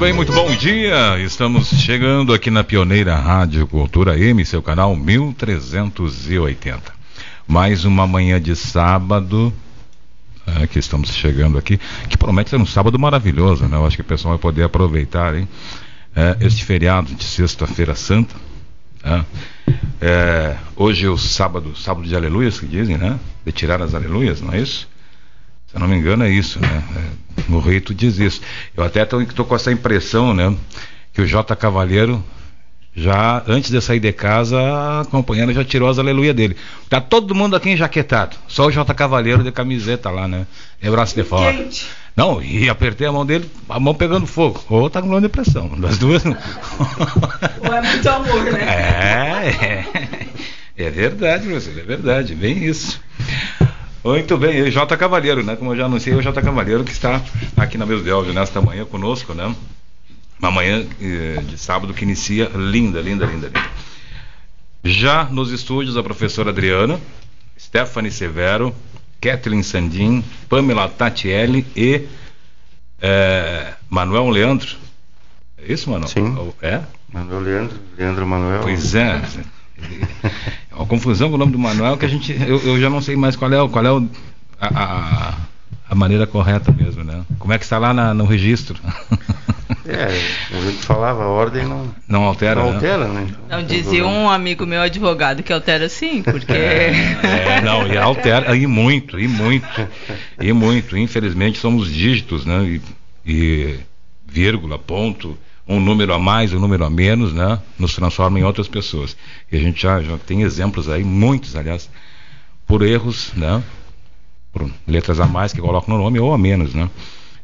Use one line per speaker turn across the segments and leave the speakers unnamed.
Bem, muito bom dia. Estamos chegando aqui na Pioneira Rádio Cultura M, seu canal 1380. Mais uma manhã de sábado é, que estamos chegando aqui, que promete ser um sábado maravilhoso, né? Eu acho que o pessoal vai poder aproveitar, hein? É, este feriado de sexta-feira santa. É, é, hoje é o sábado, sábado de aleluias que dizem, né? De tirar as aleluias, não é isso? Se eu não me engano, é isso, né? É, no rito diz isso. Eu até estou com essa impressão, né? Que o J. Cavalheiro, já antes de sair de casa, a companheira já tirou as aleluia dele. Tá todo mundo aqui enjaquetado. Só o J. Cavalheiro de camiseta lá, né? E braço de fora. Quente. Não, e apertei a mão dele, a mão pegando fogo. Ou tá com depressão. Das duas. Ou
é muito amor, né?
É, é. É verdade, você, é verdade, bem isso. Muito bem, e J. Cavalheiro, né? Como eu já anunciei, o J. Cavalheiro que está aqui na mesa de áudio nesta manhã conosco, né? Uma manhã eh, de sábado que inicia linda, linda, linda, linda. Já nos estúdios a professora Adriana, Stephanie Severo, Kathleen Sandin, Pamela Tatielli e eh, Manuel Leandro. É isso, Manuel?
Sim.
É?
Manuel Leandro, Leandro Manuel.
Pois é. É uma confusão com o nome do Manuel que a gente. Eu, eu já não sei mais qual é, qual é o, a, a, a, maneira correta mesmo, né? Como é que está lá na, no registro?
É, a gente falava, a ordem não.
Não altera.
Não né? altera, né?
Não, dizia um amigo meu advogado que altera sim, porque.
É, não, e altera, e muito, e muito. E muito. Infelizmente somos dígitos, né? E, e vírgula, ponto um número a mais, um número a menos, né, nos transforma em outras pessoas. E a gente já, já tem exemplos aí, muitos, aliás, por erros, né, por letras a mais que colocam no nome ou a menos, né.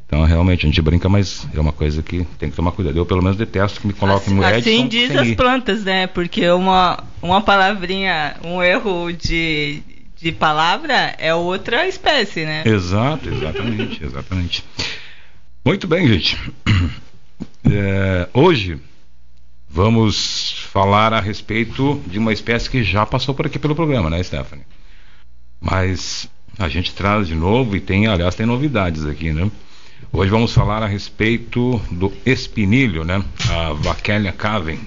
Então, realmente, a gente brinca, mas é uma coisa que tem que tomar cuidado. Eu, pelo menos, detesto que me coloquem
assim,
no
Edson. Assim diz as plantas, né? Porque uma, uma palavrinha, um erro de, de palavra é outra espécie, né?
Exato, exatamente, exatamente. Muito bem, gente. É, hoje vamos falar a respeito de uma espécie que já passou por aqui pelo programa, né, Stephanie? Mas a gente traz de novo e tem, aliás, tem novidades aqui, né? Hoje vamos falar a respeito do espinilho, né? A Vachélia caven,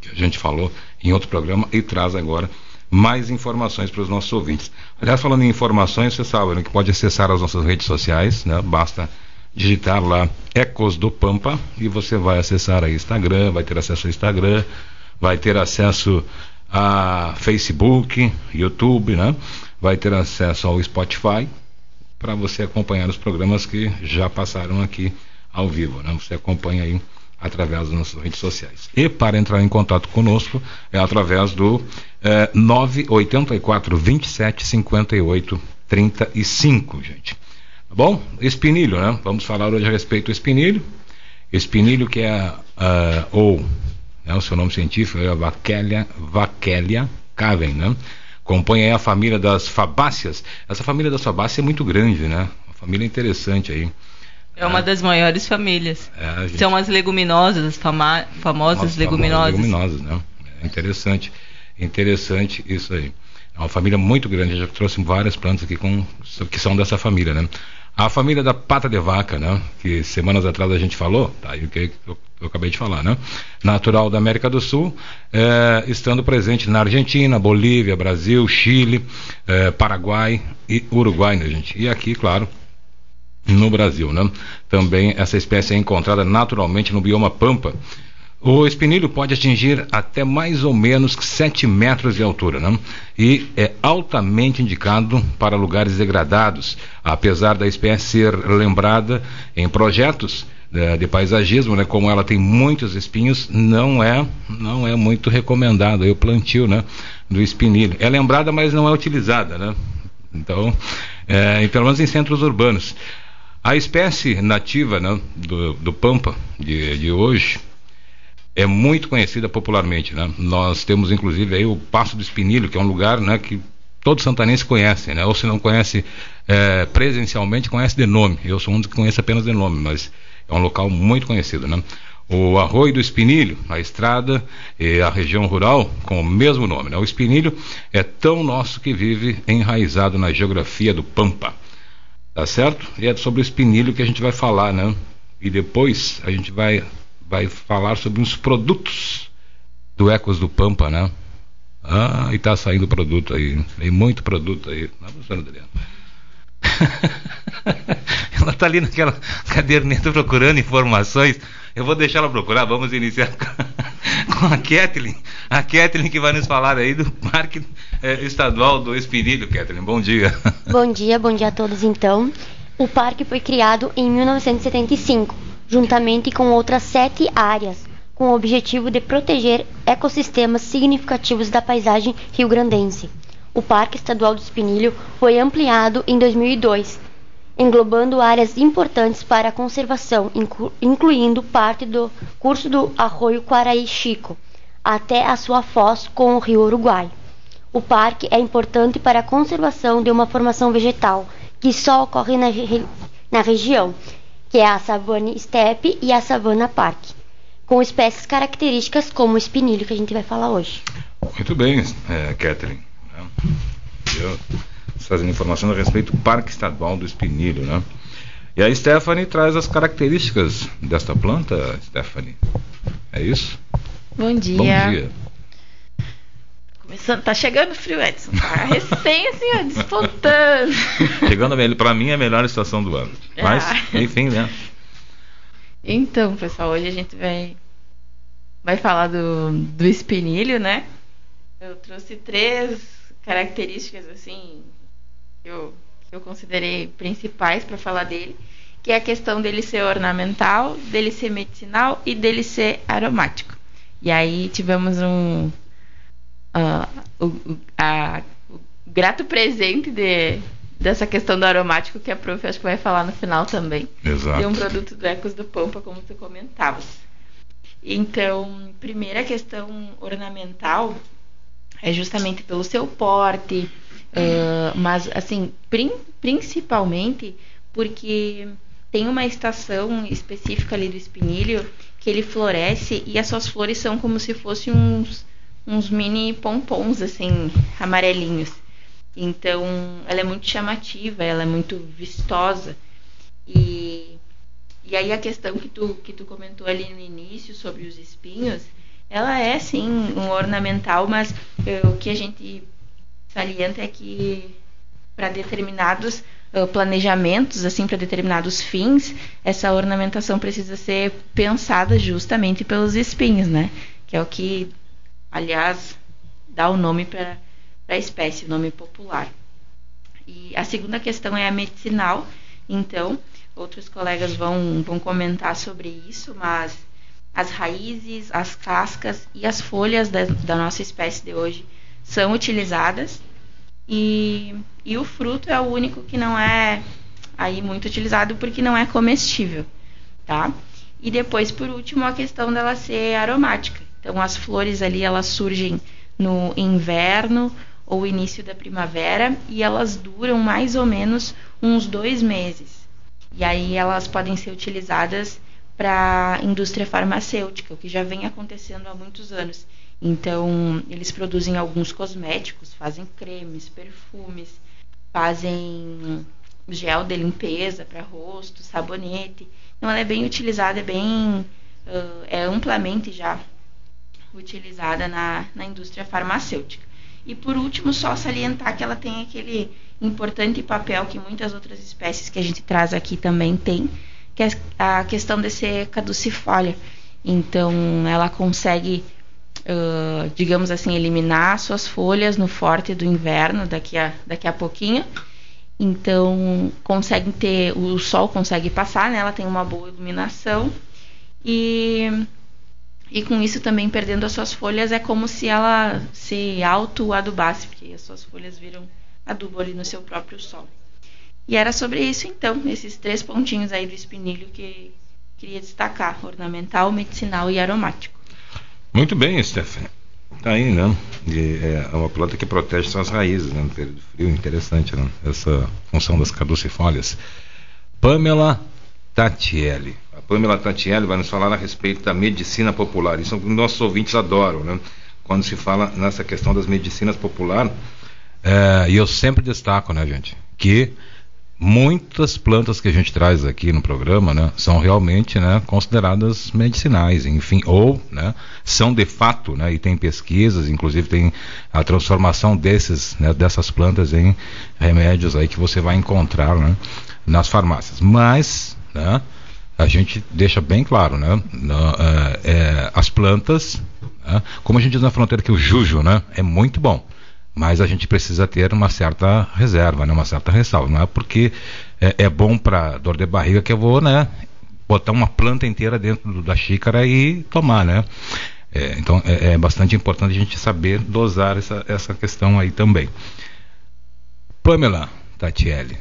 que a gente falou em outro programa e traz agora mais informações para os nossos ouvintes. Aliás, falando em informações, você sabe né, que pode acessar as nossas redes sociais, né? Basta digitar lá Ecos do Pampa e você vai acessar aí Instagram, vai ter acesso ao Instagram, vai ter acesso a Facebook, YouTube, né? Vai ter acesso ao Spotify para você acompanhar os programas que já passaram aqui ao vivo, né? Você acompanha aí através das nossas redes sociais. E para entrar em contato conosco é através do é, 984 27 58 35, gente. Bom, espinilho, né? Vamos falar hoje a respeito do espinilho. Espinilho que é, uh, ou né? o seu nome científico é Vachellia, Vachellia caven, né? Compõe aí a família das fabáceas. Essa família das fabáceas é muito grande, né? Uma família interessante aí.
É uma das maiores famílias.
É, gente...
São as leguminosas, as fama famosas leguminosas.
leguminosas, né? É interessante. Interessante isso aí. É uma família muito grande. Eu já trouxe várias plantas aqui com, que são dessa família, né? A família da pata de vaca, né? Que semanas atrás a gente falou, tá aí o que eu, eu, acabei de falar, né? Natural da América do Sul, é, estando presente na Argentina, Bolívia, Brasil, Chile, é, Paraguai e Uruguai, né, gente? E aqui, claro, no Brasil, né? Também essa espécie é encontrada naturalmente no bioma Pampa, o espinilho pode atingir até mais ou menos 7 metros de altura, né? e é altamente indicado para lugares degradados, apesar da espécie ser lembrada em projetos de, de paisagismo, né? como ela tem muitos espinhos, não é, não é muito recomendado o plantio né? do espinilho. É lembrada, mas não é utilizada. Né? Então, é, pelo menos em centros urbanos. A espécie nativa né, do, do Pampa de, de hoje é muito conhecida popularmente, né? Nós temos inclusive aí o Passo do Espinilho, que é um lugar, né, que todo santanense conhece, né? Ou se não conhece é, presencialmente, conhece de nome. Eu sou um que conhece apenas de nome, mas é um local muito conhecido, né? O Arroio do Espinilho, a estrada e a região rural com o mesmo nome. Né? O Espinilho é tão nosso que vive enraizado na geografia do Pampa. Tá certo? E é sobre o Espinilho que a gente vai falar, né? E depois a gente vai vai falar sobre uns produtos do Ecos do Pampa, né? Ah, e tá saindo produto aí. Tem muito produto aí. Não, professora Adriana. ela tá ali naquela caderneta procurando informações. Eu vou deixar ela procurar. Vamos iniciar com a Kathleen. A Kathleen que vai nos falar aí do Parque eh, Estadual do Espinilho. Kathleen, bom dia.
Bom dia, bom dia a todos então. O parque foi criado em 1975 juntamente com outras sete áreas, com o objetivo de proteger ecossistemas significativos da paisagem rio-grandense. O Parque Estadual do Espinilho foi ampliado em 2002, englobando áreas importantes para a conservação, inclu incluindo parte do curso do Arroio Quaraí Chico, até a sua foz com o rio Uruguai. O parque é importante para a conservação de uma formação vegetal que só ocorre na, na região que é a savana steppe e a savana park, com espécies características como o espinilho que a gente vai falar hoje.
Muito bem, é, Catherine. Né? Eu, trazendo informações a respeito do Parque Estadual do Espinilho, né? E a Stephanie traz as características desta planta, Stephanie. É isso?
Bom dia.
Bom dia.
Começando, tá chegando frio, Edson. Tá recém assim, ó, despontando.
Chegando para mim é a melhor estação do ano. Mas, ah. enfim, né?
Então, pessoal, hoje a gente vai vai falar do, do espinilho, né? Eu trouxe três características assim que eu, que eu considerei principais para falar dele, que é a questão dele ser ornamental, dele ser medicinal e dele ser aromático. E aí tivemos um uh, o, a, o grato presente de, dessa questão do aromático que a prof acho que vai falar no final também.
Exato.
De um produto do Ecos do Pampa, como tu comentavas. Então, primeira questão ornamental é justamente pelo seu porte, uh, mas assim, prin principalmente porque tem uma estação específica ali do espinilho que ele floresce e as suas flores são como se fossem uns uns mini pompons assim amarelinhos. Então, ela é muito chamativa, ela é muito vistosa. E, e aí a questão que tu, que tu comentou ali no início sobre os espinhos, ela é sim um ornamental, mas uh, o que a gente salienta é que para determinados uh, planejamentos, assim, para determinados fins, essa ornamentação precisa ser pensada justamente pelos espinhos, né? Que é o que aliás, dá o nome para a espécie, o nome popular. E a segunda questão é a medicinal, então, outros colegas vão, vão comentar sobre isso, mas as raízes, as cascas e as folhas da, da nossa espécie de hoje são utilizadas e, e o fruto é o único que não é aí muito utilizado porque não é comestível, tá? E depois, por último, a questão dela ser aromática. Então as flores ali elas surgem no inverno ou início da primavera e elas duram mais ou menos uns dois meses. E aí elas podem ser utilizadas para a indústria farmacêutica, o que já vem acontecendo há muitos anos. Então, eles produzem alguns cosméticos, fazem cremes, perfumes, fazem gel de limpeza para rosto, sabonete. Então, ela é bem utilizada, é bem uh, é amplamente já utilizada na, na indústria farmacêutica. E por último, só salientar que ela tem aquele importante papel que muitas outras espécies que a gente traz aqui também tem, que é a questão de ser caducifólia. Então, ela consegue, uh, digamos assim, eliminar suas folhas no forte do inverno daqui a, daqui a pouquinho. Então, consegue ter, o sol consegue passar, né? ela tem uma boa iluminação e, e com isso também perdendo as suas folhas é como se ela se auto-adubasse, porque as suas folhas viram adubo ali no seu próprio solo. E era sobre isso então, esses três pontinhos aí do espinilho que queria destacar, ornamental, medicinal e aromático.
Muito bem, Stephanie. Tá aí, né? E é uma planta que protege suas raízes, né? No período frio, interessante, né? Essa função das caducifólias. Pamela Tatielli. A Pamela Tatielli vai nos falar a respeito da medicina popular. Isso nossos ouvintes adoram, né? Quando se fala nessa questão das medicinas populares. É, e eu sempre destaco, né, gente, que muitas plantas que a gente traz aqui no programa, né, são realmente, né, consideradas medicinais, enfim, ou, né, são de fato, né, e tem pesquisas, inclusive tem a transformação desses, né, dessas plantas em remédios aí que você vai encontrar, né, nas farmácias. Mas, né, a gente deixa bem claro, né, é, é, as plantas, né, como a gente diz na fronteira que o jujo, né, é muito bom mas a gente precisa ter uma certa reserva, né, uma certa ressalva. Não é porque é, é bom para dor de barriga que eu vou, né, botar uma planta inteira dentro da xícara e tomar, né? É, então é, é, bastante importante a gente saber dosar essa, essa questão aí também. Pamela Tatielli,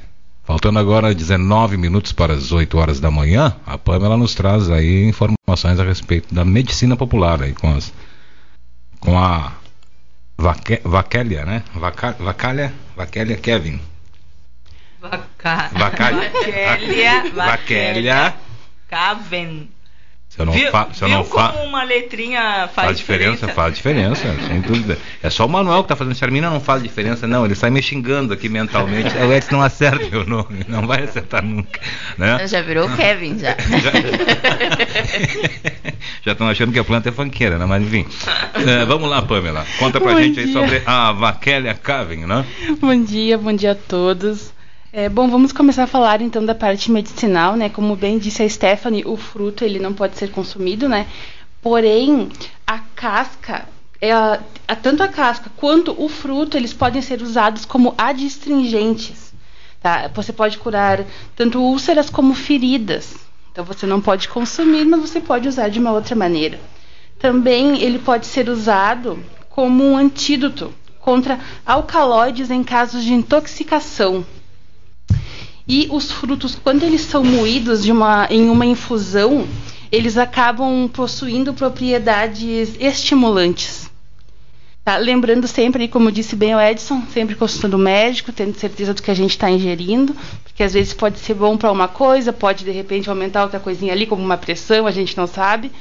faltando agora 19 minutos para as 8 horas da manhã, a Pamela nos traz aí informações a respeito da medicina popular aí com as com a Vaque, Vaquélia, né? Vaca, Vacalha, Vaquélia Kevin.
Vaca...
Vacalha.
Vaquélia.
Vaquélia.
Caven.
Se eu não
viu,
fa, se eu
viu
não fa,
como uma letrinha faz,
faz diferença, faz diferença, sem dúvida. É só o Manuel que tá fazendo Charmina não faz diferença, não. Ele sai me xingando aqui mentalmente. O Edson não acerta o nome, não vai acertar nunca. Né?
Já virou o Kevin, já.
já estão achando que a planta é fanqueira, né? Mas enfim. É, vamos lá, Pamela. Conta pra
Bom
gente aí
dia.
sobre a Vaquélia Caven, né?
Bom dia, bom dia a todos. É, bom, vamos começar a falar então da parte medicinal, né? Como bem disse a Stephanie, o fruto ele não pode ser consumido, né? Porém, a casca, é a- a- tanto a casca quanto o fruto, eles podem ser usados como adstringentes. Tá? Você pode curar tanto úlceras como feridas. Então você não pode consumir, mas você pode usar de uma outra maneira. Também ele pode ser usado como um antídoto contra alcaloides em casos de intoxicação. E os frutos, quando eles são moídos uma, em uma infusão, eles acabam possuindo propriedades estimulantes. Tá? Lembrando sempre, como disse bem o Edson, sempre consultando o médico, tendo certeza do que a gente está ingerindo, porque às vezes pode ser bom para uma coisa, pode de repente aumentar outra coisinha ali, como uma pressão, a gente não sabe.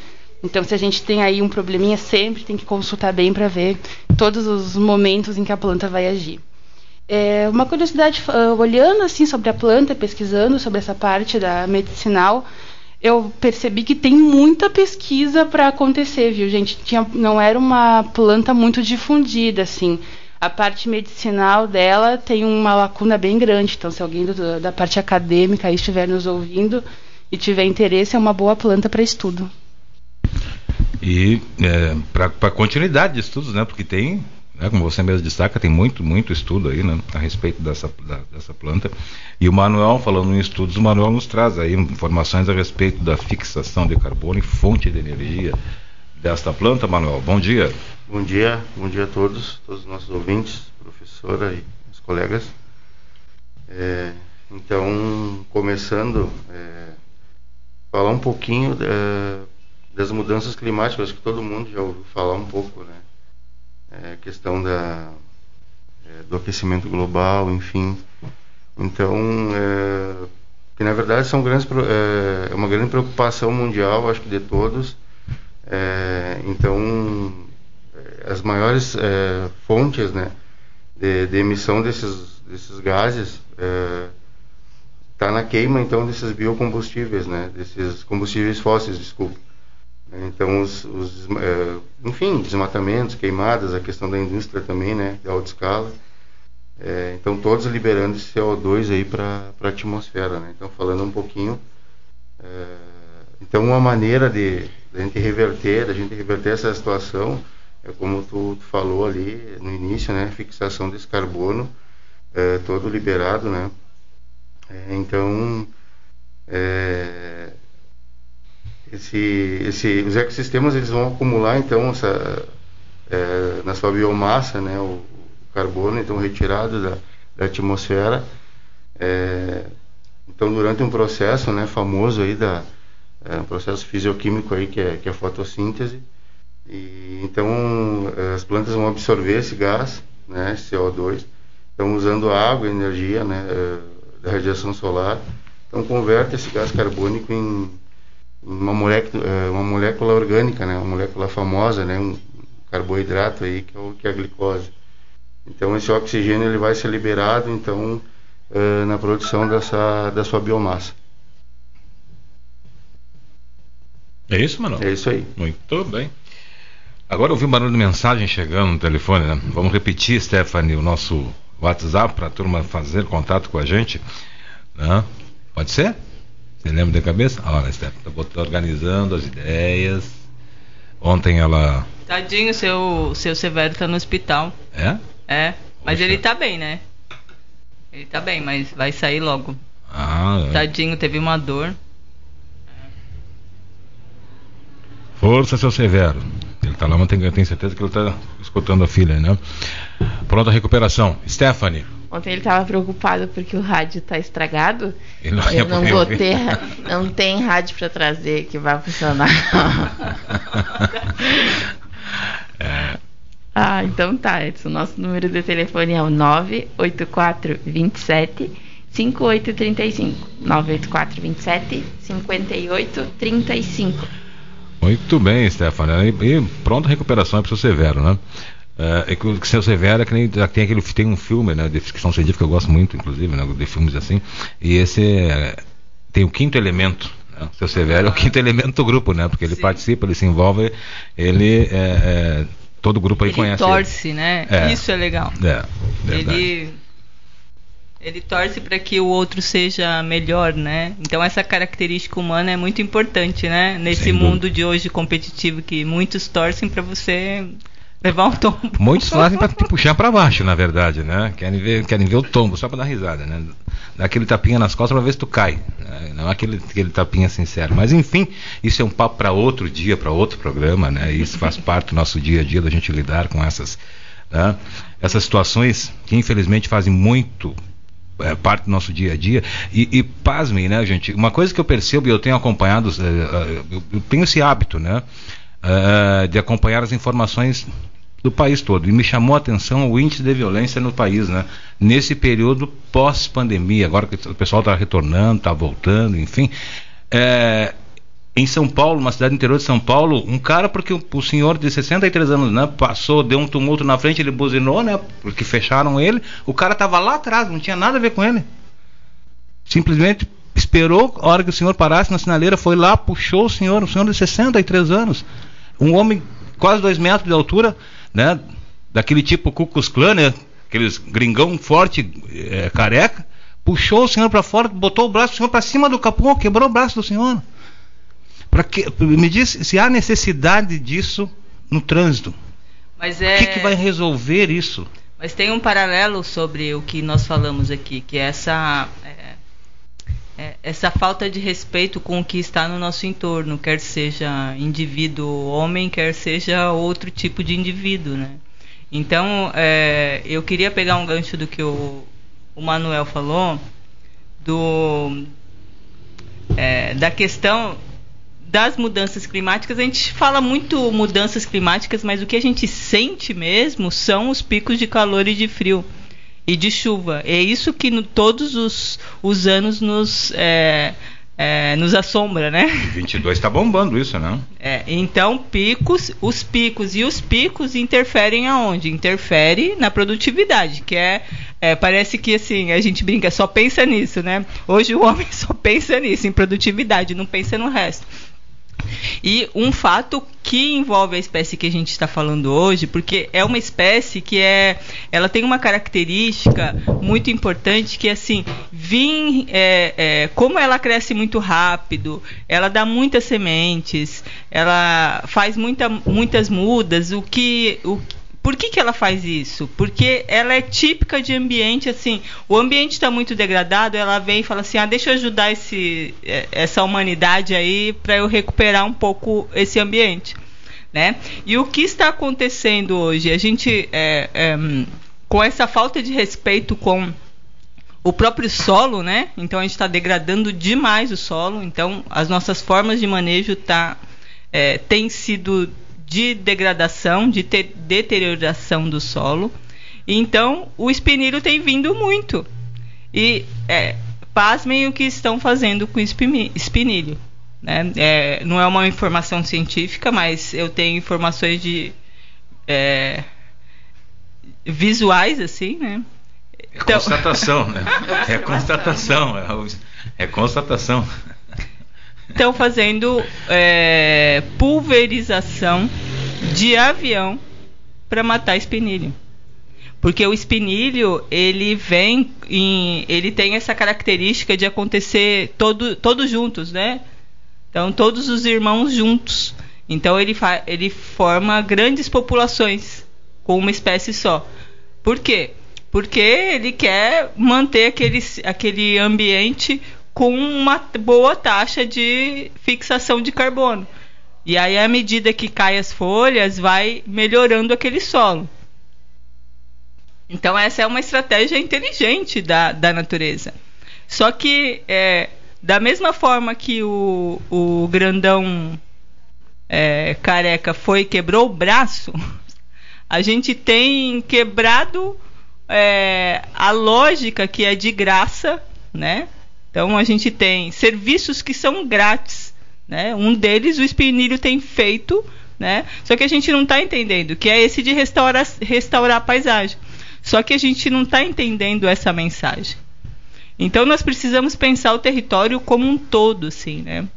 Então, se a gente tem aí um probleminha, sempre tem que consultar bem para ver todos os momentos em que a planta vai agir. É, uma curiosidade, ah, olhando assim sobre a planta, pesquisando sobre essa parte da medicinal, eu percebi que tem muita pesquisa para acontecer, viu, gente? Tinha, não era uma planta muito difundida, assim. A parte medicinal dela tem uma lacuna bem grande. Então, se alguém do- da parte acadêmica estiver nos ouvindo e tiver interesse, é uma boa planta para estudo.
E é, para continuidade de estudos, né? Porque tem, né, como você mesmo destaca, tem muito, muito estudo aí, né? A respeito dessa, da- dessa planta. E o Manuel, falando em estudos, o Manuel nos traz aí informações a respeito da fixação de carbono e fonte de energia desta planta, Manuel. Bom dia.
Bom dia, bom dia a todos, todos os nossos ouvintes, professora e os colegas. É, então, começando, é, falar um pouquinho é, das mudanças climáticas, acho que todo mundo já ouviu falar um pouco, né? É, questão da, é, do aquecimento global, enfim. Então, é, que na verdade são grandes, é, é uma grande preocupação mundial, acho que de todos. É, então, é, as maiores fontes, né, de, de, emissão desses, desses gases está na queima, então, desses biocombustíveis, né, desses combustíveis fósseis, desculpa. Então, os, os é, enfim, desmatamentos, queimadas, a questão da indústria também, né, de alta escala. É, então, todos liberando esse CO2 aí para a atmosfera, né. Então, falando um pouquinho, é, então, uma maneira de, de a gente reverter, da gente reverter essa situação, é como tu, tu, falou ali no início, né, fixação desse carbono, é, todo liberado, né. É, então, é, esse, esse, os ecossistemas eles vão acumular então essa, é, na sua biomassa né, o, carbono então retirado da, da atmosfera. É, então durante um processo né, famoso aí da é, um processo fisioquímico aí que é, que é a fotossíntese e então as plantas vão absorver esse gás, né, CO2, então usando água, energia né, é, da radiação solar, então converte esse gás carbônico em uma molécula, é, uma molécula orgânica, né, uma molécula famosa, né, um carboidrato aí que é, o, que é a glicose. Então esse oxigênio ele vai ser liberado então uh, na produção dessa da sua biomassa.
É isso, Manuel?
É isso aí.
Muito bem. Agora eu ouvi um barulho de mensagem chegando no telefone, né? Vamos repetir, Stephanie, o nosso WhatsApp para a turma fazer contato com a gente. Né? Pode ser? Você lembra de cabeça? Olha, Steph, tá organizando as ideias. Ontem ela.
Tadinho, seu, seu Severo tá no hospital.
É?
É. Mas Poxa. ele tá bem, né? Ele tá bem, mas vai sair logo.
Ah,
é. Tadinho, teve uma dor.
Força, seu Severo. Ele tá lá, mas eu tenho certeza que ele tá escutando a filha, né? Pronta recuperação. Stephanie.
Ontem ele estava preocupado porque o rádio está estragado.
Ele não,
eu não vou ter, não tem rádio para trazer que vai funcionar. é. Ah, então tá, Edson. Nosso número de telefone é o 98427 5835. 98427 5835.
Muito bem, Stefania. E, e pronta recuperação para o Severo, né? Uh, é que o Seu Severo é que nem, tem, aquele, tem um filme né, de ficção científica que eu gosto muito, inclusive, né, de filmes assim, e esse é, tem o quinto elemento. Né, o Seu Severo é o quinto elemento do grupo, né? Porque ele Sim. participa, ele se envolve, ele é, é, todo o grupo aí
ele
conhece.
Torce,
ele.
né? É. Isso é legal.
É,
ele ele torce para que o outro seja melhor, né? Então essa característica humana é muito importante, né? Nesse mundo de hoje competitivo que muitos torcem para você levar um tombo.
Muitos fazem para te puxar para baixo, na verdade, né? Querem ver, querem ver o tombo, só para dar risada, né? Dá aquele tapinha nas costas para ver se tu cai. Né? Não aquele, aquele tapinha sincero. Mas enfim, isso é um papo para outro dia, para outro programa, né? Isso faz parte do nosso dia a dia da gente lidar com essas, né? essas situações que infelizmente fazem muito é, parte do nosso dia a dia. E, e pasmem, né, gente? Uma coisa que eu percebo e eu tenho acompanhado, é, é, eu tenho esse hábito, né? de acompanhar as informações do país todo. E me chamou a atenção o índice de violência no país, né? Nesse período pós-pandemia, agora que o pessoal está retornando, está voltando, enfim. É, em São Paulo, uma cidade interior de São Paulo, um cara, porque o, senhor de 63 anos, né, passou, deu um tumulto na frente, ele buzinou, né, porque fecharam ele, o cara estava lá atrás, não tinha nada a ver com ele. Simplesmente esperou a hora que o senhor parasse na sinaleira, foi lá, puxou o senhor, um senhor de 63 anos, um homem quase dois metros de altura, né? Daquele tipo Klux Klan, né? Aqueles gringão forte, é, careca, puxou o senhor para fora, botou o braço do senhor para cima do capô, quebrou o braço do senhor. Para que me diz se há necessidade disso no trânsito?
Mas é...
O que, que vai resolver isso?
Mas tem um paralelo sobre o que nós falamos aqui, que é essa é, essa falta de respeito com o que está no nosso entorno, quer seja indivíduo homem, quer seja outro tipo de indivíduo, né? Então, é, eu queria pegar um gancho do que o, o Manuel falou, do, é, da questão das mudanças climáticas, a gente fala muito mudanças climáticas, mas o que a gente sente mesmo são os picos de calor e de frio e de chuva. É isso que no, todos os, os anos nos, é, é, nos assombra, né?
22 está bombando isso, não?
É, então, picos, os picos e os picos interferem aonde? Interfere na produtividade, que é, é, parece que assim, a gente brinca, só pensa nisso, né? Hoje o homem só pensa nisso, em produtividade, não pensa no resto. E um fato que envolve a espécie que a gente está falando hoje, porque é uma espécie que é, ela tem uma característica muito importante que assim, vim, é, é, como ela cresce muito rápido, ela dá muitas sementes, ela faz muita, muitas mudas, o que, o, por que, que ela faz isso? Porque ela é típica de ambiente assim. O ambiente está muito degradado, ela vem e fala assim: ah, deixa eu ajudar esse, é, essa humanidade aí para eu recuperar um pouco esse ambiente. Né? E o que está acontecendo hoje? A gente, é, é, com essa falta de respeito com o próprio solo, né? Então a gente está degradando demais o solo. Então as nossas formas de manejo tá, é, têm sido de degradação, de deterioração do solo. Então, o espinilho tem vindo muito. E é, pasmem o que estão fazendo com o espinilho. Né? É, não é uma informação científica, mas eu tenho informações de é, visuais, assim, né?
É então... constatação, né? É constatação, é, é constatação
estão fazendo é, pulverização de avião para matar espinilho. Porque o espinilho, ele vem em, ele tem essa característica de acontecer todo, todos juntos, né? Então todos os irmãos juntos. Então ele, ele forma grandes populações com uma espécie só. Por quê? Porque ele quer manter aquele, aquele ambiente com uma boa taxa de fixação de carbono. E aí, à medida que cai as folhas, vai melhorando aquele solo. Então, essa é uma estratégia inteligente da, da natureza. Só que, é, da mesma forma que o, o grandão é, careca foi quebrou o braço, a gente tem quebrado é, a lógica que é de graça, né? Então a gente tem serviços que são grátis, né? Um deles o Espinilho tem feito, né? Só que a gente não está entendendo que é esse de restaurar, restaurar a paisagem. Só que a gente não está entendendo essa mensagem. Então nós precisamos pensar o território como um todo, assim, né?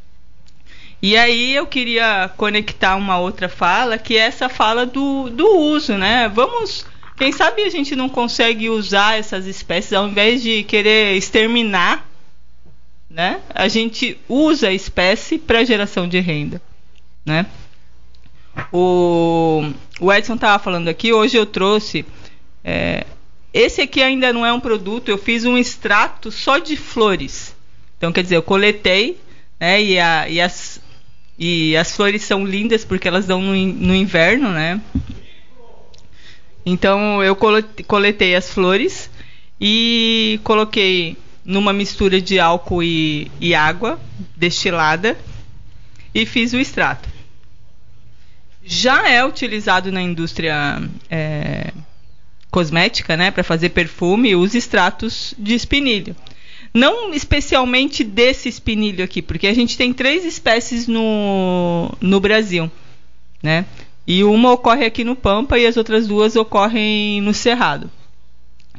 E aí eu queria conectar uma outra fala, que é essa fala do, do uso, né? Vamos, quem sabe a gente não consegue usar essas espécies ao invés de querer exterminar né? A gente usa a espécie para geração de renda, né? O, o Edson estava falando aqui, hoje eu trouxe. É, esse aqui ainda não é um produto, eu fiz um extrato só de flores. Então, quer dizer, eu coletei, né? E, a, e, as, e as flores são lindas porque elas dão no, no inverno, né? Então, eu coletei as flores e coloquei numa mistura de álcool e, e água destilada e fiz o extrato. Já é utilizado na indústria é, cosmética, né, para fazer perfume, os extratos de espinilho. Não especialmente desse espinilho aqui, porque a gente tem três espécies no, no Brasil, né? E uma ocorre aqui no Pampa e as outras duas ocorrem no Cerrado.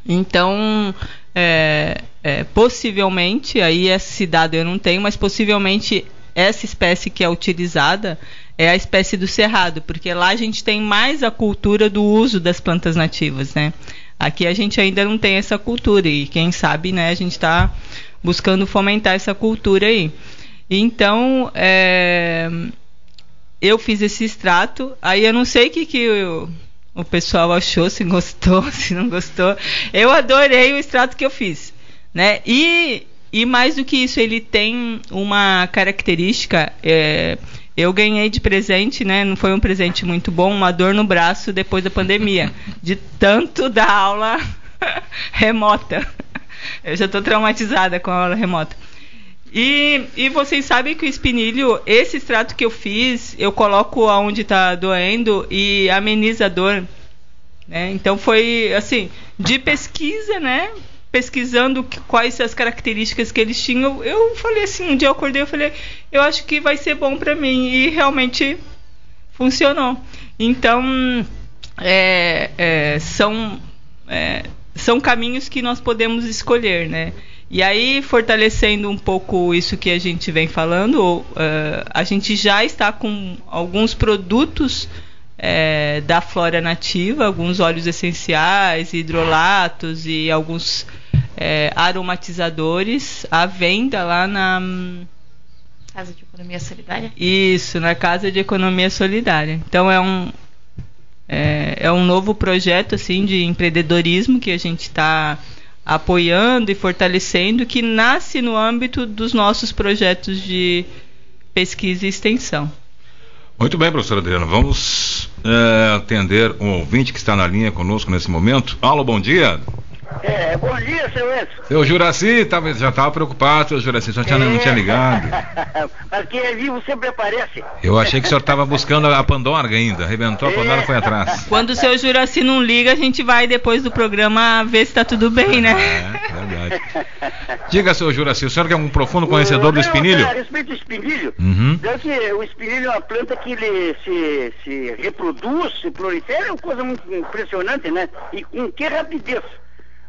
Então, é, é, possivelmente, aí esse dado eu não tenho, mas possivelmente essa espécie que é utilizada é a espécie do cerrado, porque lá a gente tem mais a cultura do uso das plantas nativas, né? Aqui a gente ainda não tem essa cultura e quem sabe, né, a gente está buscando fomentar essa cultura aí. Então, é, eu fiz esse extrato, aí eu não sei o que, que eu, o pessoal achou, se gostou, se não gostou. Eu adorei o extrato que eu fiz, né? E, e mais do que isso, ele tem uma característica. É, eu ganhei de presente, né? Não foi um presente muito bom, uma dor no braço depois da pandemia, de tanto da aula remota. Eu já estou traumatizada com a aula remota. E, e vocês sabem que o espinilho, esse extrato que eu fiz, eu coloco aonde está doendo e ameniza a dor. Né? Então foi assim, de pesquisa, né? Pesquisando que, quais as características que eles tinham, eu falei assim, um dia eu acordei, eu falei, eu acho que vai ser bom para mim e realmente funcionou. Então é, é, são é, são caminhos que nós podemos escolher, né? E aí, fortalecendo um pouco isso que a gente vem falando, uh, a gente já está com alguns produtos é, da flora nativa, alguns óleos essenciais, hidrolatos e alguns é, aromatizadores à venda lá na
Casa de Economia Solidária.
Isso, na Casa de Economia Solidária. Então é um é, é um novo projeto assim de empreendedorismo que a gente está apoiando e fortalecendo, que nasce no âmbito dos nossos projetos de pesquisa e extensão.
Muito bem, professora Adriana. Vamos é, atender um ouvinte que está na linha conosco nesse momento. Alô, bom dia.
É, bom dia, seu Edson.
Seu Juraci, tava, já estava preocupado, seu Juraci, só tinha, é. não tinha ligado.
Mas quem é vivo sempre aparece.
Eu achei que o senhor estava buscando a Pandora ainda, arrebentou a Pandora e foi atrás.
Quando o seu Juraci não liga, a gente vai depois do programa ver se está tudo bem, né?
É, verdade. Diga, seu Juraci, o senhor que é um profundo conhecedor do espinilho?
A respeito do espinilho, uhum. que o espinilho é uma planta que ele se, se reproduz, se prolifera, é uma coisa muito impressionante, né? E com que rapidez.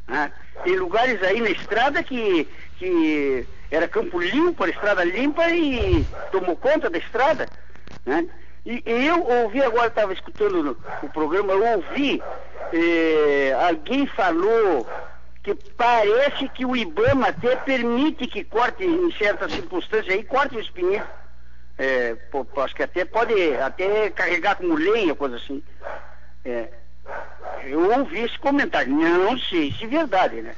Né? Tem lugares aí na estrada que, que era campo limpo, era estrada limpa e tomou conta da estrada. Né? E, e eu ouvi agora, estava escutando no, o programa, eu ouvi, eh, alguém falou que parece que o IBAMA até permite que corte em certas circunstâncias aí, corte o espinheiro. É, pô, acho que até pode até carregar como lenha, coisa assim. É, eu ouvi esse comentário, não sei se é verdade, né?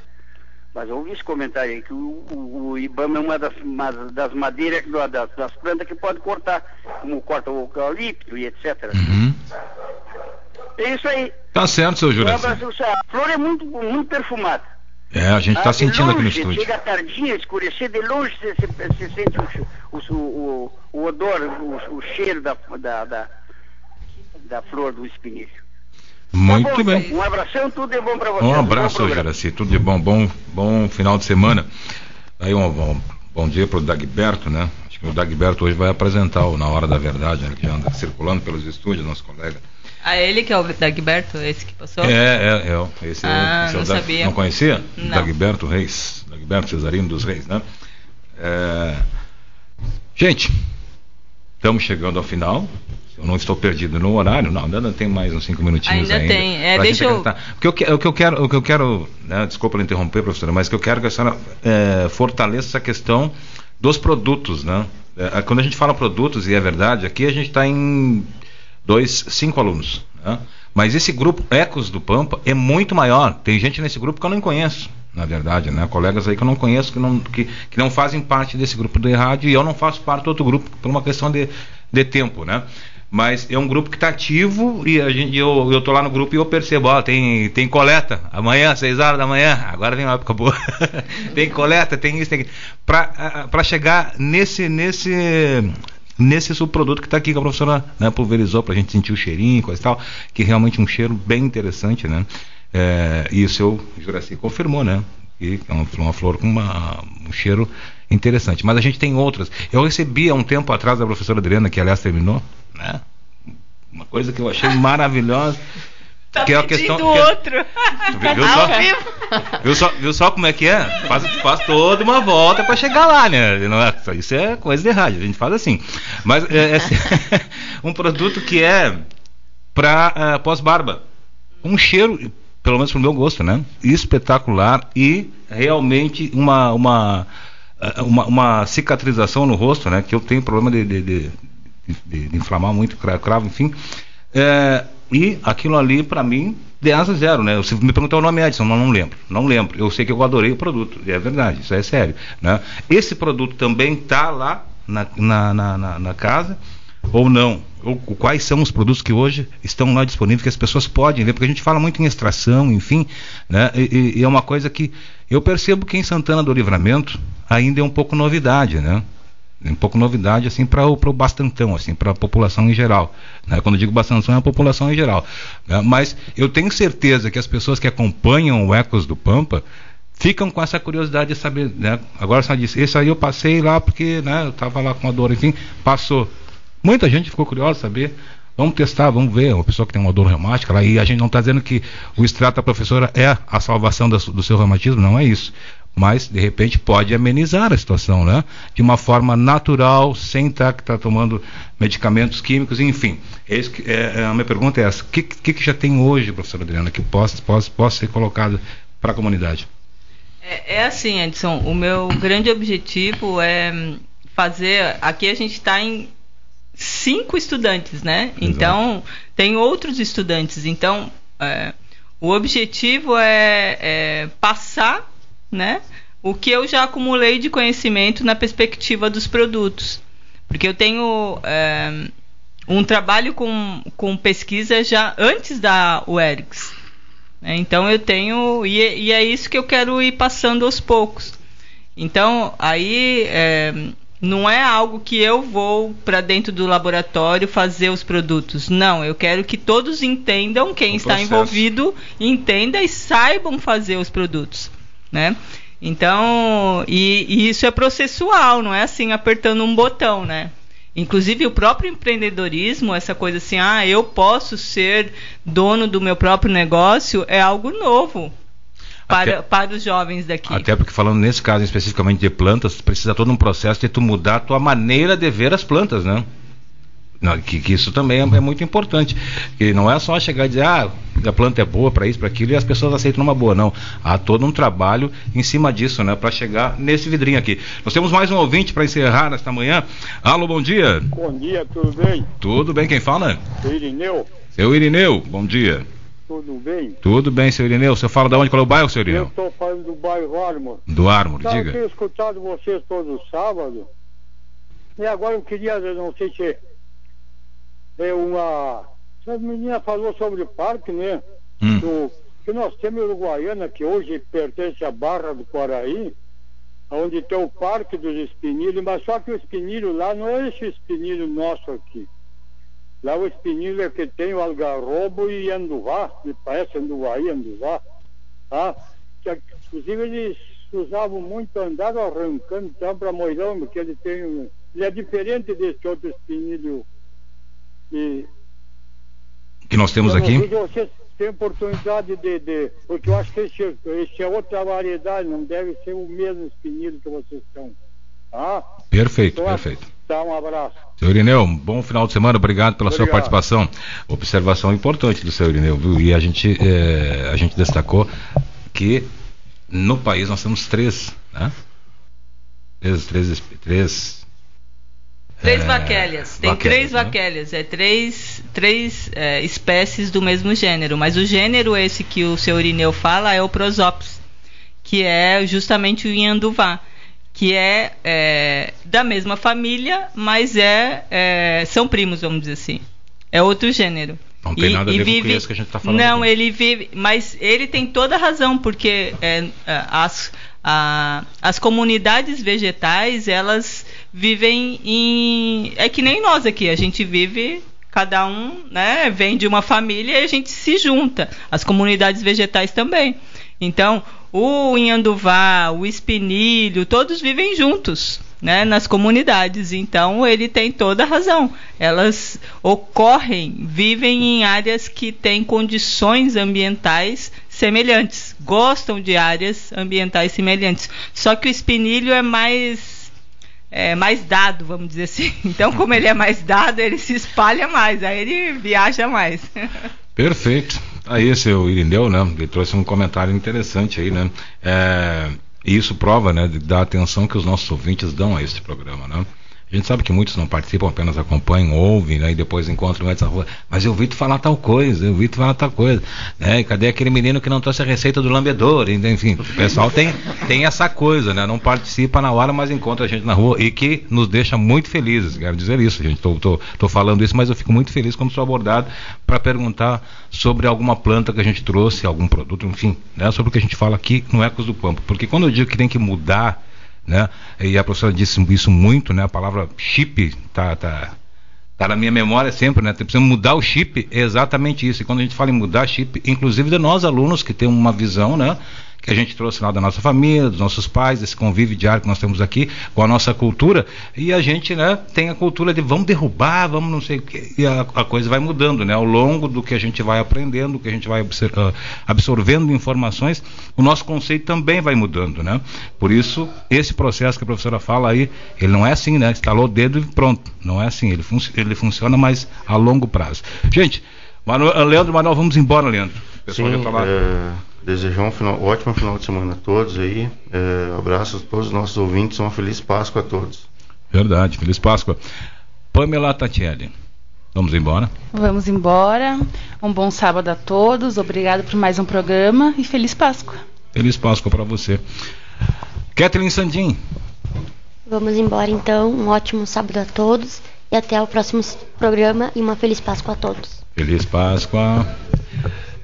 Mas eu ouvi esse comentário aí, que o, o, o Ibama é uma das, uma das madeiras, das, das, plantas que pode cortar, como corta o eucalipto e etc. Uhum. É isso aí.
Tá certo, seu Júlio.
A flor é muito, muito perfumada.
É, a gente está ah, sentindo longe, aqui no estúdio.
Chega tardinha, escurecer, de longe você, você sente o, o, o, o odor, o, cheiro da, da, da, da flor do espinilho.
Muito tá bom, bem.
Um abração, tudo de bom para você.
Um abraço, Jaraci, tudo de bom, bom, bom final de semana. Aí um, um bom dia para o Dagberto, né? Acho que o Dagberto hoje vai apresentar o Na Hora da Verdade, né? que já anda circulando pelos estúdios, nosso colega.
Ah, ele que é o Dagberto, esse que passou? É,
é, é. Esse
ah,
é, esse
não
é
sabia.
Não conhecia?
Não.
Dagberto Reis, Dagberto Cesarino dos Reis, né? É... Gente, estamos chegando ao final eu não estou perdido no horário, não, ainda tem mais uns cinco minutinhos
ainda.
Ainda
tem, é, deixa eu...
O que eu, o que eu quero, o que eu quero né, desculpa interromper, professora, mas que eu quero que a senhora é, fortaleça essa questão dos produtos, né? É, quando a gente fala produtos, e é verdade, aqui a gente está em dois, cinco alunos, né? Mas esse grupo Ecos do Pampa é muito maior. Tem gente nesse grupo que eu não conheço, na verdade, né? Colegas aí que eu não conheço, que não, que, que não fazem parte desse grupo do rádio e eu não faço parte do outro grupo por uma questão de, de tempo, né? Mas é um grupo que está ativo e a gente, eu, eu tô lá no grupo e eu percebo, ó, tem, tem coleta, amanhã, 6 horas da manhã, agora vem uma época boa. tem coleta, tem isso, tem Para chegar nesse, nesse, nesse subproduto que está aqui que a professora né, pulverizou para a gente sentir o cheirinho, coisa e tal, que é realmente um cheiro bem interessante, né? É, e o seu Juraci confirmou, né? Que é uma, uma flor com uma, um cheiro interessante. Mas a gente tem outras. Eu recebi há um tempo atrás da professora Adriana, que aliás terminou, né? Uma coisa que eu achei maravilhosa.
Tá que é a questão que é- outro.
Viu, só, viu, só, viu só como é que é? Faz, faz toda uma volta para chegar lá, né? É, isso é coisa de rádio, a gente faz assim. Mas é, é um produto que é para uh, pós-barba. Um cheiro, pelo menos pro meu gosto, né? Espetacular e realmente uma, uma, uma, uma cicatrização no rosto, né? Que eu tenho problema de, de, de de, de inflamar muito cravo, enfim. É, e aquilo ali, para mim, 10 a 0, né? Você me perguntou o nome Edson, não, não lembro, não lembro. Eu sei que eu adorei o produto, é verdade, isso é sério. Né? Esse produto também está lá na, na, na, na, casa, ou não? Quais são os produtos que hoje estão lá disponíveis que as pessoas podem ler? Porque a gente fala muito em extração, enfim, né? E, e é uma coisa que eu percebo que em Santana do Livramento ainda é um pouco novidade, né? Um pouco novidade assim para o bastantão, assim para a população em geral. Né? Quando eu digo bastantão é a população em geral. Né? Mas eu tenho certeza que as pessoas que acompanham o Ecos do Pampa ficam com essa curiosidade de saber. Né? Agora você disse, esse aí eu passei lá porque né, eu estava lá com a dor, enfim, passou. Muita gente ficou curiosa saber. Vamos testar, vamos ver. Uma pessoa que tem uma dor reumática lá, e a gente não está dizendo que o extrato da professora é a salvação do seu reumatismo, não é isso mas de repente pode amenizar a situação, né? De uma forma natural, sem estar tá, tá tomando medicamentos químicos, enfim. É que, é, é, a minha pergunta é essa: o que, que, que, já tem hoje, professora Adriana, que possa, possa, possa ser colocado para a comunidade?
É, é, assim, Edson. O meu grande objetivo é fazer. Aqui a gente está em cinco estudantes, né? Exato. Então tem outros estudantes. Então é, o objetivo é, é passar né? O que eu já acumulei de conhecimento na perspectiva dos produtos. Porque eu tenho é, um trabalho com, com pesquisa já antes da UERGS. Né? Então eu tenho. E, e, é isso que eu quero ir passando aos poucos. Então, aí. É, não é algo que eu vou para dentro do laboratório fazer os produtos. Não, eu quero que todos entendam, quem o está processo. envolvido entenda e saibam fazer os produtos né? Então, e, e, isso é processual, não é assim apertando um botão, né? Inclusive o próprio empreendedorismo, essa coisa assim, ah, eu posso ser dono do meu próprio negócio, é algo novo. Para, até, para os jovens daqui.
Até porque falando nesse caso especificamente de plantas, precisa todo um processo de tu mudar a tua maneira de ver as plantas, né? Não, que, que, isso também é, é, muito importante. Que não é só chegar e dizer, ah, a planta é boa para isso, para aquilo, e as pessoas aceitam numa boa, não. Há todo um trabalho em cima disso, né, para chegar nesse vidrinho aqui. Nós temos mais um ouvinte para encerrar nesta manhã. Alô, bom dia.
Bom dia, tudo bem?
Tudo bem, quem fala?
Irineu.
Seu Irineu, bom dia.
Tudo bem?
Tudo bem, seu Irineu. Você fala de onde? Qual é o bairro, seu Irineu?
Eu estou falando do bairro Ármor.
Do Ármor, diga.
Eu tenho escutado vocês todo sábado. E agora eu queria, não sei se é uma. Essa menina falou sobre o parque, né? Hum. Do, que nós temos em Uruguaiana, que hoje pertence à Barra do Quaraí, onde tem o Parque dos Espinilhos, mas só que o espinilho lá não é esse espinilho nosso aqui. Lá o espinilho é que tem o algarrobo e anduvá, me parece anduvaí, anduvá. Tá? Que, inclusive eles usavam muito, andavam arrancando então para moirão, porque ele tem. Ele é diferente desse outro espinilho
e, que nós temos aqui?
Você tem oportunidade de, de, Porque eu acho que esse, esse é outra variedade, não deve ser o mesmo espinilho que vocês estão. Tá?
Perfeito, então, perfeito.
Tá, um abraço.
Seu Irineu, um bom final de semana, obrigado pela obrigado. sua participação. Observação importante do seu Irineu, viu? E a gente, é, a gente destacou que no país nós temos três, né? Três, três, três
Três é, vaquélias. Tem três né? vaquélias. É três, três é, espécies do mesmo gênero. Mas o gênero esse que o seu Irineu fala é o Prosopis, que é justamente o Inhanduvá, que é, é, da mesma família, mas é, é, são primos, vamos dizer assim. É outro gênero.
Não tem e, nada a ver vive, com isso que a gente está falando.
Não, aqui. ele vive, mas ele tem toda a razão, porque é, as a, as comunidades vegetais, elas vivem em. É que nem nós aqui, a gente vive. Cada um né, vem de uma família e a gente se junta. As comunidades vegetais também. Então, o inhanduvá, o espinilho, todos vivem juntos. Né, nas comunidades. Então ele tem toda a razão. Elas ocorrem, vivem em áreas que têm condições ambientais semelhantes, gostam de áreas ambientais semelhantes. Só que o espinilho é mais é, mais dado, vamos dizer assim. Então, como ele é mais dado, ele se espalha mais, aí ele viaja mais.
Perfeito. Aí, seu Irineu, né? Ele trouxe um comentário interessante aí, né? É, e isso prova, né, da atenção que os nossos ouvintes dão a este programa, né? A gente sabe que muitos não participam, apenas acompanham, ouvem, né, e depois encontram antes na rua. Mas eu ouvi tu falar tal coisa, eu ouvi tu falar tal coisa. Né? Cadê aquele menino que não trouxe a receita do lambedor? Enfim, o pessoal tem, tem essa coisa, né? Não participa na hora, mas encontra a gente na rua e que nos deixa muito felizes. Quero dizer isso, gente. Tô, tô, tô falando isso, mas eu fico muito feliz quando sou abordado para perguntar sobre alguma planta que a gente trouxe, algum produto, enfim, né? Sobre o que a gente fala aqui no Ecos do Pampa. Porque quando eu digo que tem que mudar né? E a professora disse isso muito, né? A palavra chip tá, tá, tá na minha memória sempre, né? Precisamos mudar o chip, é exatamente isso. E quando a gente fala em mudar chip, inclusive de nós alunos que tem uma visão, né? Que a gente trouxe lá da nossa família, dos nossos pais, esse convívio diário que nós temos aqui com a nossa cultura, e a gente né, tem a cultura de vamos derrubar, vamos não sei o que, e a, a coisa vai mudando, né? Ao longo do que a gente vai aprendendo, do que a gente vai ah, absorvendo informações, o nosso conceito também vai mudando, né? Por isso, esse processo que a professora fala aí, ele não é assim, né? Instalou o dedo e pronto. Não é assim, ele, fun ele funciona mais a longo prazo. Gente, Manuel, Leandro Manuel, vamos embora, Leandro.
O pessoal Sim, já tá lá. É desejar um final, ótimo final de semana a todos aí. É, abraço a todos os nossos ouvintes, uma feliz Páscoa a todos.
Verdade, feliz Páscoa. Pamela Tatiele, vamos embora?
Vamos embora. Um bom sábado a todos. Obrigado por mais um programa e feliz Páscoa.
Feliz Páscoa para você. Kathleen Sandim.
Vamos embora então. Um ótimo sábado a todos e até o próximo programa e uma feliz Páscoa a todos.
Feliz Páscoa.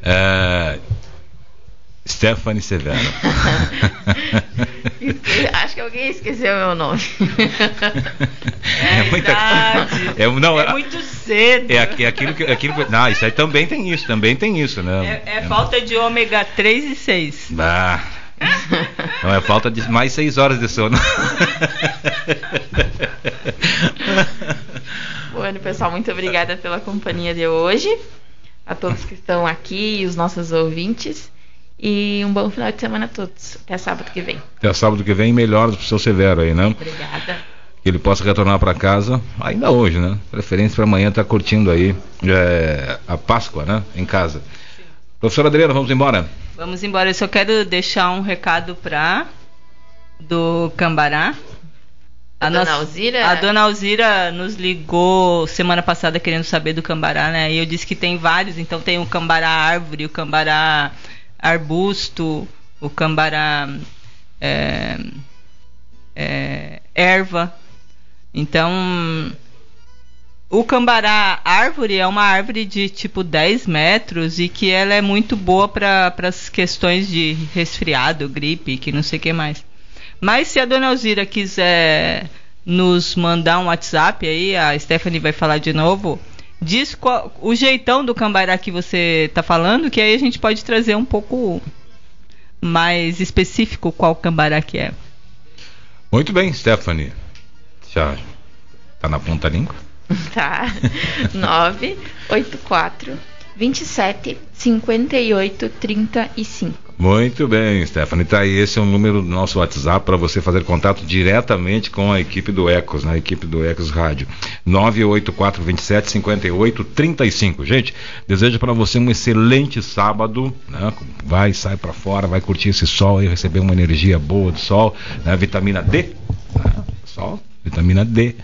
É, Stephanie Severo.
Acho que alguém esqueceu meu nome.
É, é muita é, não, é, muito cedo.
É, é aquilo que. Aquilo que não, isso aí também tem isso, também tem isso,
né? É, é falta de ômega 3 e 6.
Ah. Não, é falta de mais 6 horas de sono.
Bueno, pessoal, muito obrigada pela companhia de hoje. A todos que estão aqui e os nossos ouvintes. E um bom final de semana a todos. Até sábado que vem.
Até sábado que vem, melhoras pro seu Severo aí, né?
Obrigada.
Que ele possa retornar para casa ainda hoje, né? Preferência para amanhã estar tá curtindo aí é, a Páscoa, né? Em casa. Sim. Professora Adriana, vamos embora?
Vamos embora. Eu só quero deixar um recado para do Cambará.
A, a, dona Alzira?
A dona Alzira nos ligou semana passada querendo saber do cambará, né? E eu disse que tem vários, então tem o cambará árvore, o cambará arbusto, o cambará é, é, erva. Então, o cambará árvore é uma árvore de tipo 10 metros e que ela é muito boa para as questões de resfriado, gripe, que não sei o que mais. Mas se a dona Alzira quiser nos mandar um WhatsApp aí, a Stephanie vai falar de novo, diz qual, o jeitão do cambará que você está falando, que aí a gente pode trazer um pouco mais específico qual cambará que é.
Muito bem, Stephanie. Já tá na ponta língua?
Tá. 984 27 58 35.
Muito bem, Stephanie. Tá aí, esse é o número do nosso WhatsApp para você fazer contato diretamente com a equipe do Ecos, na né? equipe do Ecos Rádio. 984275835. Gente, desejo para você um excelente sábado, né? Vai, sai para fora, vai curtir esse sol e receber uma energia boa do sol, né? Vitamina D, né? sol, vitamina D.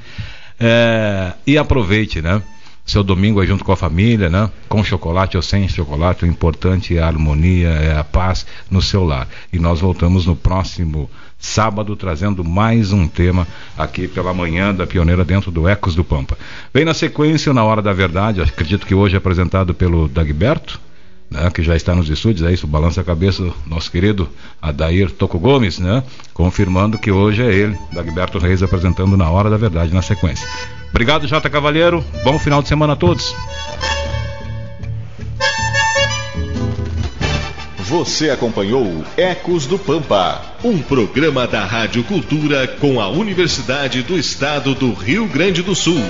É, e aproveite, né? Seu domingo é junto com a família, né? Com chocolate ou sem chocolate, o importante é a harmonia, é a paz no seu lar. E nós voltamos no próximo sábado trazendo mais um tema aqui pela manhã da Pioneira dentro do Ecos do Pampa. Vem na sequência, na hora da verdade, acredito que hoje é apresentado pelo Dagberto, né, que já está nos estúdios, é isso, balança a cabeça, nosso querido Adair Toco Gomes, né, confirmando que hoje é ele, Dagberto Reis, apresentando na hora da verdade na sequência. Obrigado, Jota Cavalheiro. Bom final de semana a todos.
Você acompanhou Ecos do Pampa, um programa da Rádio Cultura com a Universidade do Estado do Rio Grande do Sul.